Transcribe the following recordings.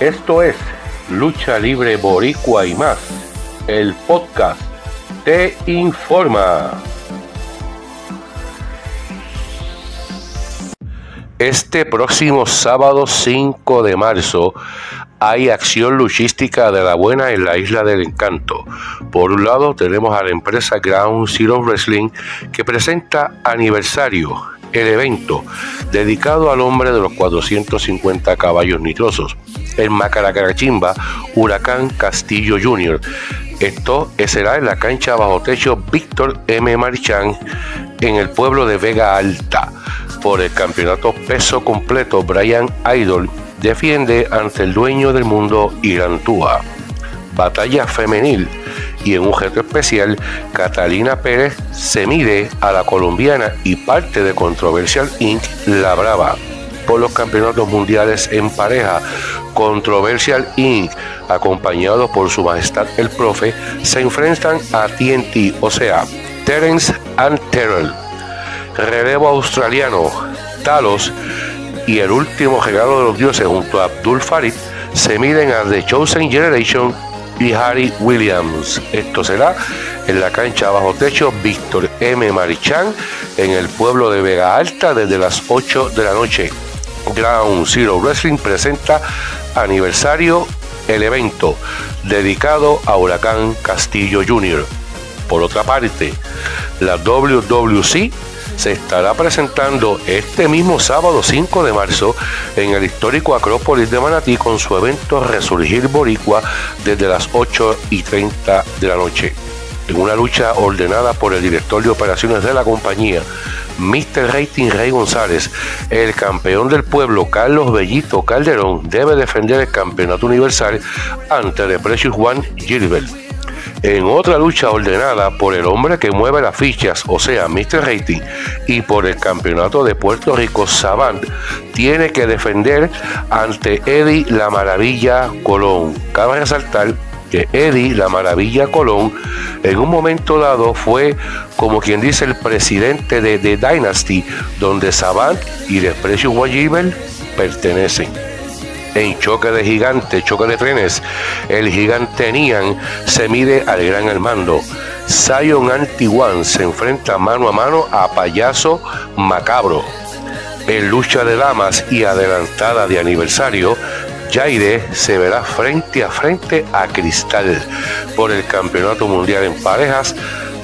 Esto es Lucha Libre Boricua y más. El podcast te informa. Este próximo sábado 5 de marzo hay acción luchística de la buena en la isla del encanto. Por un lado tenemos a la empresa Ground Zero Wrestling que presenta aniversario, el evento dedicado al hombre de los 450 caballos nitrosos, el Macaracarachimba Huracán Castillo Jr. Esto será en la cancha bajo techo Víctor M. Marichán en el pueblo de Vega Alta. Por el campeonato peso completo, Brian Idol defiende ante el dueño del mundo Irantúa. Batalla femenil y en un gesto especial, Catalina Pérez se mide a la colombiana y parte de Controversial Inc. La Brava los campeonatos mundiales en pareja. Controversial Inc., acompañado por su majestad el profe, se enfrentan a TNT, o sea, Terence and Terrell. Relevo australiano, Talos y el último regalo de los dioses junto a Abdul Farid se miden a The Chosen Generation y Harry Williams. Esto será en la cancha bajo techo Víctor M. Marichán en el pueblo de Vega Alta desde las 8 de la noche. Ground Zero Wrestling presenta aniversario el evento dedicado a Huracán Castillo Jr. Por otra parte, la WWC se estará presentando este mismo sábado 5 de marzo en el histórico Acrópolis de Manatí con su evento Resurgir Boricua desde las 8 y 30 de la noche. En una lucha ordenada por el director de operaciones de la compañía, Mr. Rating Rey González, el campeón del pueblo Carlos Bellito Calderón debe defender el campeonato universal ante el Precious Juan Gilbert. En otra lucha ordenada por el hombre que mueve las fichas, o sea, Mr. Rating, y por el campeonato de Puerto Rico, Savant, tiene que defender ante Eddie La Maravilla Colón. Cabe resaltar que Eddie La Maravilla Colón en un momento dado fue como quien dice el presidente de The Dynasty, donde Savant y Desprecio Wajibel pertenecen en choque de gigante, choque de trenes, el gigante Nian se mide al gran Armando. Zion Anti-One se enfrenta mano a mano a Payaso Macabro. En lucha de damas y adelantada de aniversario, Jaire se verá frente a frente a Cristal por el Campeonato Mundial en Parejas.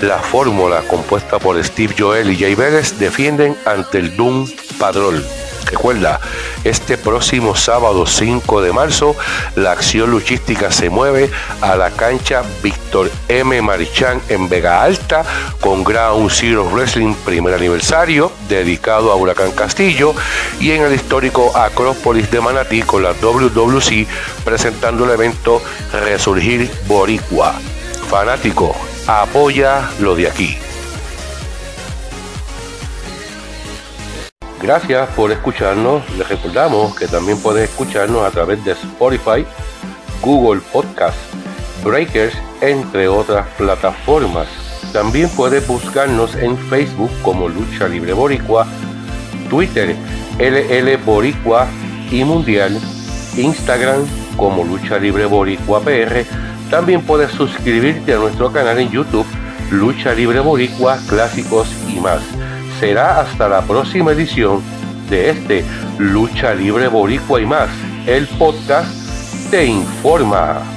La fórmula compuesta por Steve Joel y Jay Vélez defienden ante el Doom Padrol. Recuerda, este próximo sábado 5 de marzo, la acción luchística se mueve a la cancha Víctor M. Marichán en Vega Alta con Ground Zero Wrestling primer aniversario dedicado a Huracán Castillo y en el histórico Acrópolis de Manatí con la WWC presentando el evento Resurgir Boricua. Fanático, apoya lo de aquí. Gracias por escucharnos. Les recordamos que también pueden escucharnos a través de Spotify, Google Podcast, Breakers, entre otras plataformas. También puedes buscarnos en Facebook como Lucha Libre Boricua, Twitter LL Boricua y Mundial, Instagram como Lucha Libre Boricua PR. También puedes suscribirte a nuestro canal en YouTube Lucha Libre Boricua, Clásicos y más será hasta la próxima edición de este Lucha Libre Boricua y más. El podcast te informa.